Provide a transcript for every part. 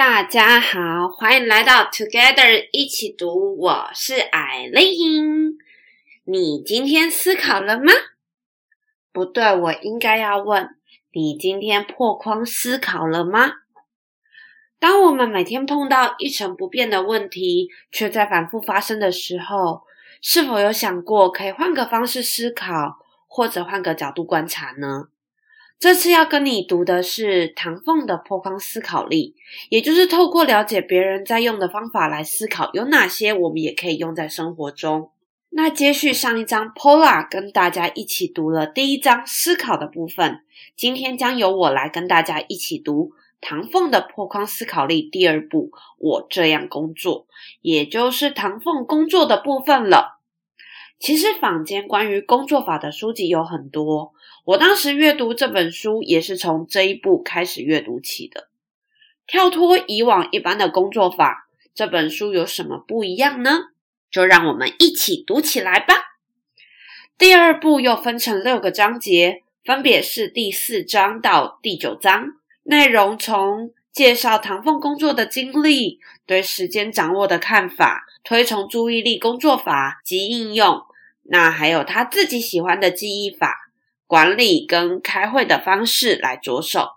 大家好，欢迎来到 Together 一起读。我是艾琳。你今天思考了吗？不对，我应该要问你今天破框思考了吗？当我们每天碰到一成不变的问题，却在反复发生的时候，是否有想过可以换个方式思考，或者换个角度观察呢？这次要跟你读的是唐凤的破框思考力，也就是透过了解别人在用的方法来思考，有哪些我们也可以用在生活中。那接续上一章，Pola 跟大家一起读了第一章思考的部分，今天将由我来跟大家一起读唐凤的破框思考力第二部，我这样工作，也就是唐凤工作的部分了。其实坊间关于工作法的书籍有很多。我当时阅读这本书也是从这一部开始阅读起的。跳脱以往一般的工作法，这本书有什么不一样呢？就让我们一起读起来吧。第二部又分成六个章节，分别是第四章到第九章，内容从介绍唐凤工作的经历、对时间掌握的看法、推崇注意力工作法及应用，那还有他自己喜欢的记忆法。管理跟开会的方式来着手。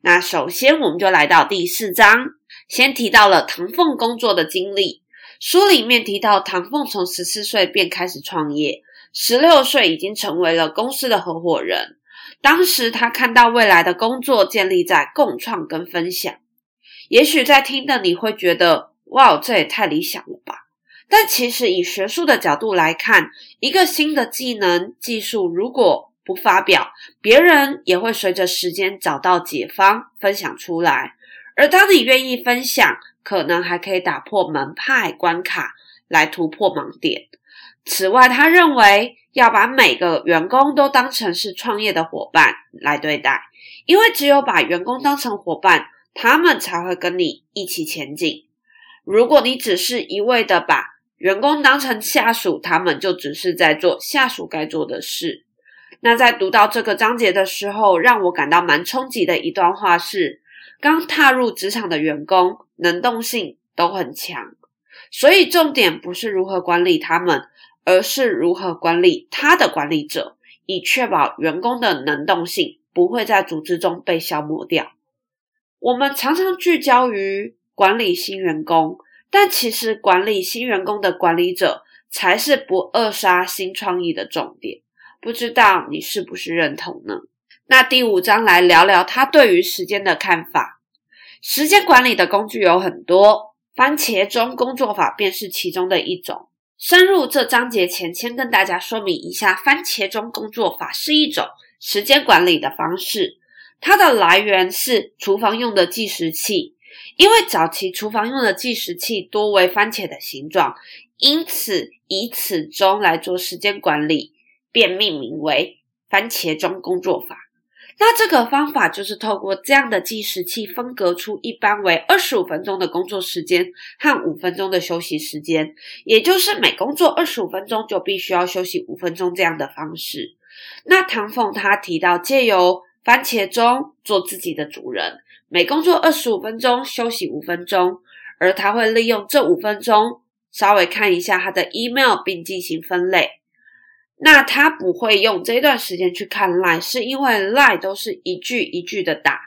那首先，我们就来到第四章，先提到了唐凤工作的经历。书里面提到，唐凤从十四岁便开始创业，十六岁已经成为了公司的合伙人。当时他看到未来的工作建立在共创跟分享。也许在听的你会觉得，哇，这也太理想了吧？但其实以学术的角度来看，一个新的技能、技术，如果不发表，别人也会随着时间找到解方，分享出来。而当你愿意分享，可能还可以打破门派关卡，来突破盲点。此外，他认为要把每个员工都当成是创业的伙伴来对待，因为只有把员工当成伙伴，他们才会跟你一起前进。如果你只是一味的把员工当成下属，他们就只是在做下属该做的事。那在读到这个章节的时候，让我感到蛮冲击的一段话是：刚踏入职场的员工能动性都很强，所以重点不是如何管理他们，而是如何管理他的管理者，以确保员工的能动性不会在组织中被消磨掉。我们常常聚焦于管理新员工，但其实管理新员工的管理者才是不扼杀新创意的重点。不知道你是不是认同呢？那第五章来聊聊他对于时间的看法。时间管理的工具有很多，番茄钟工作法便是其中的一种。深入这章节前，先跟大家说明一下，番茄钟工作法是一种时间管理的方式。它的来源是厨房用的计时器，因为早期厨房用的计时器多为番茄的形状，因此以此钟来做时间管理。便命名为番茄钟工作法。那这个方法就是透过这样的计时器，分隔出一般为二十五分钟的工作时间和五分钟的休息时间，也就是每工作二十五分钟就必须要休息五分钟这样的方式。那唐凤他提到，借由番茄钟做自己的主人，每工作二十五分钟休息五分钟，而他会利用这五分钟稍微看一下他的 email，并进行分类。那他不会用这段时间去看 line，是因为 line 都是一句一句的打，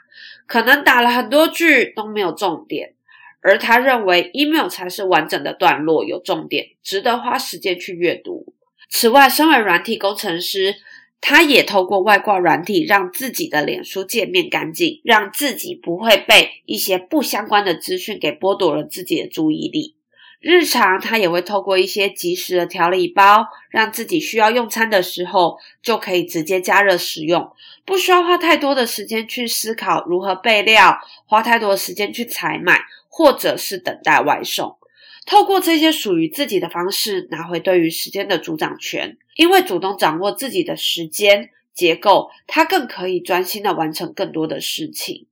可能打了很多句都没有重点，而他认为 email 才是完整的段落，有重点，值得花时间去阅读。此外，身为软体工程师，他也透过外挂软体让自己的脸书界面干净，让自己不会被一些不相关的资讯给剥夺了自己的注意力。日常他也会透过一些即时的调理包，让自己需要用餐的时候就可以直接加热食用，不需要花太多的时间去思考如何备料，花太多的时间去采买，或者是等待外送。透过这些属于自己的方式，拿回对于时间的主掌权，因为主动掌握自己的时间结构，他更可以专心的完成更多的事情。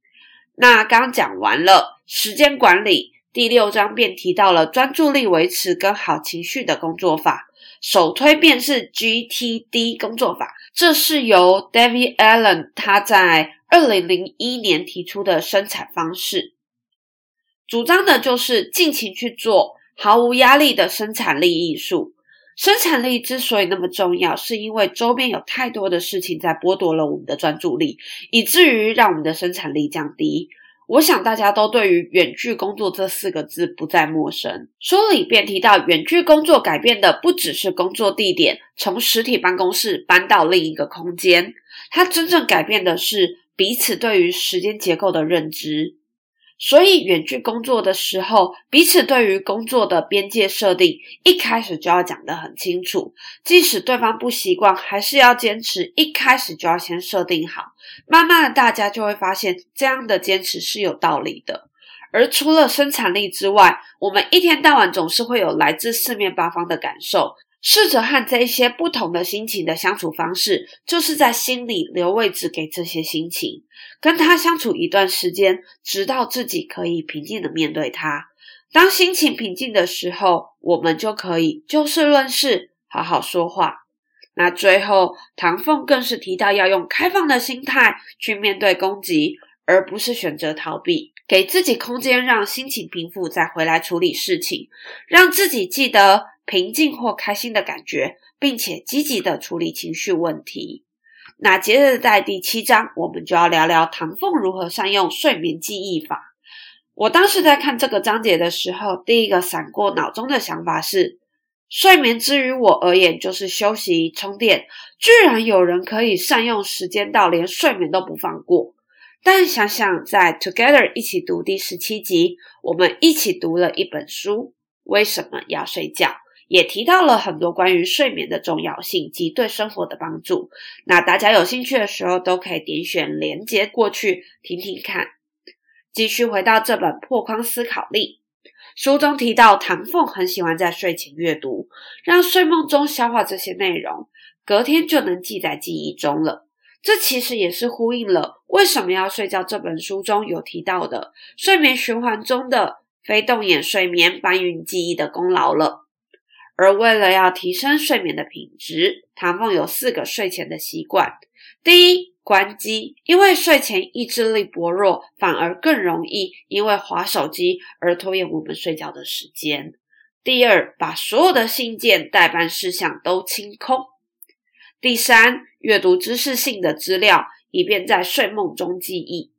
那刚讲完了时间管理。第六章便提到了专注力维持跟好情绪的工作法，首推便是 GTD 工作法，这是由 David Allen 他在二零零一年提出的生产方式。主张的就是尽情去做，毫无压力的生产力艺术。生产力之所以那么重要，是因为周边有太多的事情在剥夺了我们的专注力，以至于让我们的生产力降低。我想大家都对于远距工作这四个字不再陌生。书里便提到，远距工作改变的不只是工作地点，从实体办公室搬到另一个空间，它真正改变的是彼此对于时间结构的认知。所以，远距工作的时候，彼此对于工作的边界设定，一开始就要讲得很清楚。即使对方不习惯，还是要坚持，一开始就要先设定好。慢慢的，大家就会发现，这样的坚持是有道理的。而除了生产力之外，我们一天到晚总是会有来自四面八方的感受。试着和这些不同的心情的相处方式，就是在心里留位置给这些心情，跟他相处一段时间，直到自己可以平静的面对他。当心情平静的时候，我们就可以就事论事，好好说话。那最后，唐凤更是提到要用开放的心态去面对攻击，而不是选择逃避，给自己空间，让心情平复，再回来处理事情，让自己记得。平静或开心的感觉，并且积极的处理情绪问题。那接着在第七章，我们就要聊聊唐凤如何善用睡眠记忆法。我当时在看这个章节的时候，第一个闪过脑中的想法是：睡眠之于我而言就是休息充电。居然有人可以善用时间到连睡眠都不放过。但想想在 Together 一起读第十七集，我们一起读了一本书，为什么要睡觉？也提到了很多关于睡眠的重要性及对生活的帮助。那大家有兴趣的时候，都可以点选连接过去听听看。继续回到这本破框思考力，书中提到唐凤很喜欢在睡前阅读，让睡梦中消化这些内容，隔天就能记在记忆中了。这其实也是呼应了为什么要睡觉这本书中有提到的睡眠循环中的非动眼睡眠搬运记忆的功劳了。而为了要提升睡眠的品质，唐凤有四个睡前的习惯：第一，关机，因为睡前意志力薄弱，反而更容易因为划手机而拖延我们睡觉的时间；第二，把所有的信件、待办事项都清空；第三，阅读知识性的资料，以便在睡梦中记忆。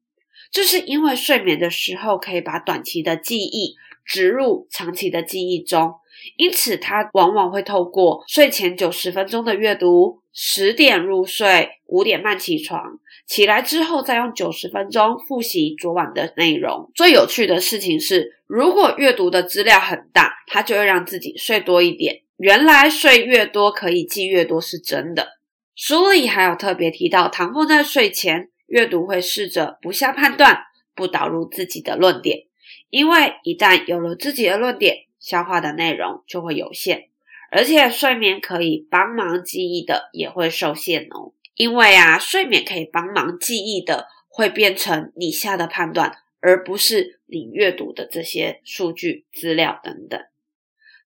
这是因为睡眠的时候可以把短期的记忆植入长期的记忆中。因此，他往往会透过睡前九十分钟的阅读，十点入睡，五点半起床，起来之后再用九十分钟复习昨晚的内容。最有趣的事情是，如果阅读的资料很大，他就会让自己睡多一点。原来睡越多可以记越多是真的。书里还有特别提到，唐凤在睡前阅读会试着不下判断，不导入自己的论点，因为一旦有了自己的论点，消化的内容就会有限，而且睡眠可以帮忙记忆的也会受限哦。因为啊，睡眠可以帮忙记忆的会变成你下的判断，而不是你阅读的这些数据资料等等。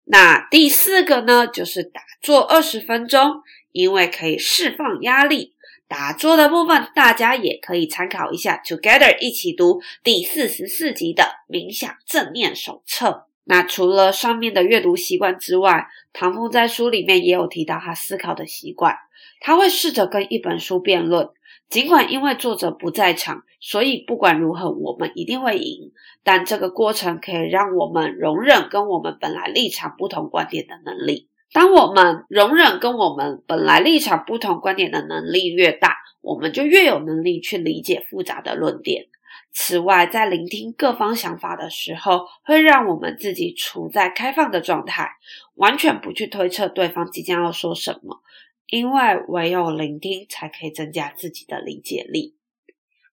那第四个呢，就是打坐二十分钟，因为可以释放压力。打坐的部分大家也可以参考一下，Together 一起读第四十四集的冥想正念手册。那除了上面的阅读习惯之外，唐风在书里面也有提到他思考的习惯。他会试着跟一本书辩论，尽管因为作者不在场，所以不管如何，我们一定会赢。但这个过程可以让我们容忍跟我们本来立场不同观点的能力。当我们容忍跟我们本来立场不同观点的能力越大，我们就越有能力去理解复杂的论点。此外，在聆听各方想法的时候，会让我们自己处在开放的状态，完全不去推测对方即将要说什么，因为唯有聆听才可以增加自己的理解力。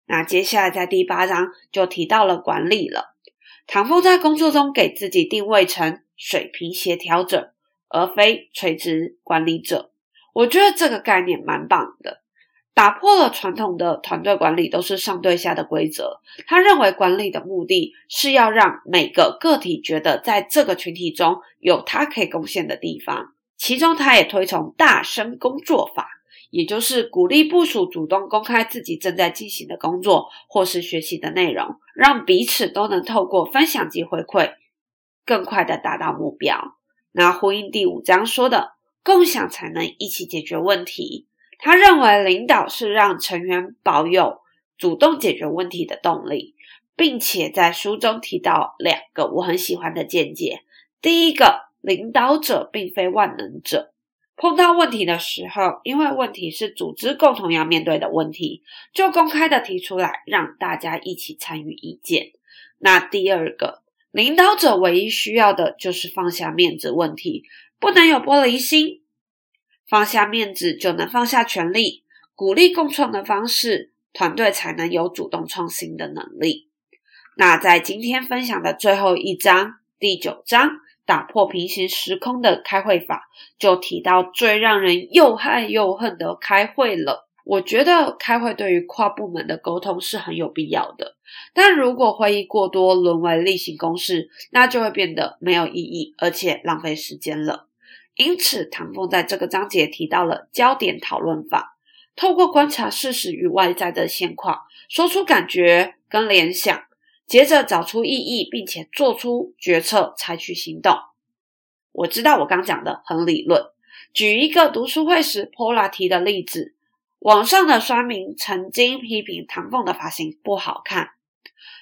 那接下来在第八章就提到了管理了。唐风在工作中给自己定位成水平协调者，而非垂直管理者。我觉得这个概念蛮棒的。打破了传统的团队管理都是上对下的规则。他认为管理的目的是要让每个个体觉得在这个群体中有他可以贡献的地方。其中，他也推崇大声工作法，也就是鼓励部署主动公开自己正在进行的工作或是学习的内容，让彼此都能透过分享及回馈，更快的达到目标。那呼应第五章说的，共享才能一起解决问题。他认为领导是让成员保有主动解决问题的动力，并且在书中提到两个我很喜欢的见解。第一个，领导者并非万能者。碰到问题的时候，因为问题是组织共同要面对的问题，就公开的提出来，让大家一起参与意见。那第二个，领导者唯一需要的就是放下面子问题，不能有玻璃心，放下面子就能放下权力，鼓励共创的方式，团队才能有主动创新的能力。那在今天分享的最后一章，第九章。打破平行时空的开会法，就提到最让人又爱又恨的开会了。我觉得开会对于跨部门的沟通是很有必要的，但如果会议过多，沦为例行公事，那就会变得没有意义，而且浪费时间了。因此，唐凤在这个章节提到了焦点讨论法，透过观察事实与外在的现况，说出感觉跟联想。接着找出意义，并且做出决策，采取行动。我知道我刚讲的很理论。举一个读书会时 Paula 提的例子，网上的酸民曾经批评唐凤的发型不好看。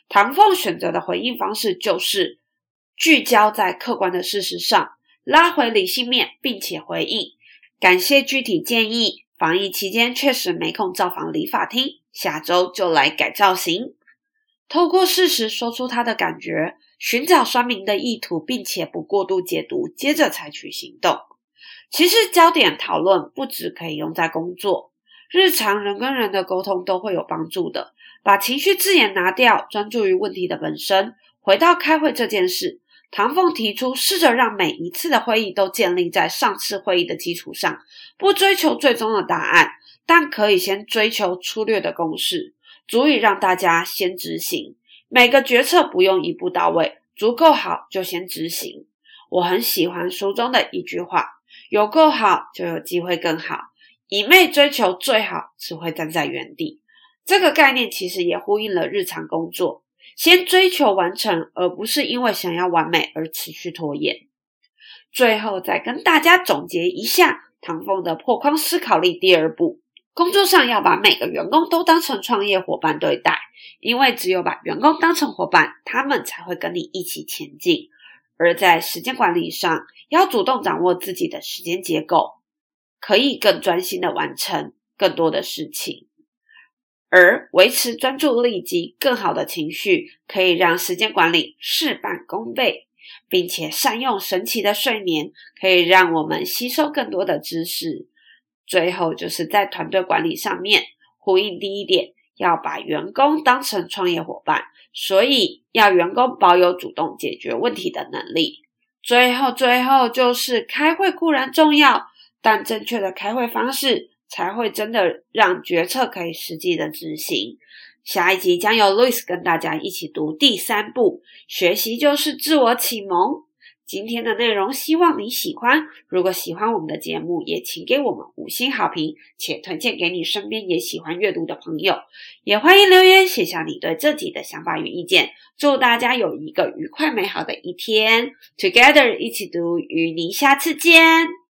唐凤选择的回应方式就是聚焦在客观的事实上，拉回理性面，并且回应感谢具体建议。防疫期间确实没空造访理发厅，下周就来改造型。透过事实说出他的感觉，寻找酸民的意图，并且不过度解读，接着采取行动。其实焦点讨论不只可以用在工作，日常人跟人的沟通都会有帮助的。把情绪字眼拿掉，专注于问题的本身。回到开会这件事，唐凤提出，试着让每一次的会议都建立在上次会议的基础上，不追求最终的答案，但可以先追求粗略的共识。足以让大家先执行，每个决策不用一步到位，足够好就先执行。我很喜欢书中的一句话：有够好就有机会更好，一味追求最好只会站在原地。这个概念其实也呼应了日常工作，先追求完成，而不是因为想要完美而持续拖延。最后再跟大家总结一下唐凤的破框思考力第二步。工作上要把每个员工都当成创业伙伴对待，因为只有把员工当成伙伴，他们才会跟你一起前进。而在时间管理上，要主动掌握自己的时间结构，可以更专心的完成更多的事情。而维持专注力及更好的情绪，可以让时间管理事半功倍，并且善用神奇的睡眠，可以让我们吸收更多的知识。最后就是在团队管理上面呼应第一点，要把员工当成创业伙伴，所以要员工保有主动解决问题的能力。最后，最后就是开会固然重要，但正确的开会方式才会真的让决策可以实际的执行。下一集将由 Louis 跟大家一起读第三部，学习就是自我启蒙。今天的内容希望你喜欢。如果喜欢我们的节目，也请给我们五星好评，且推荐给你身边也喜欢阅读的朋友。也欢迎留言写下你对这集的想法与意见。祝大家有一个愉快美好的一天。Together 一起读，与您下次见。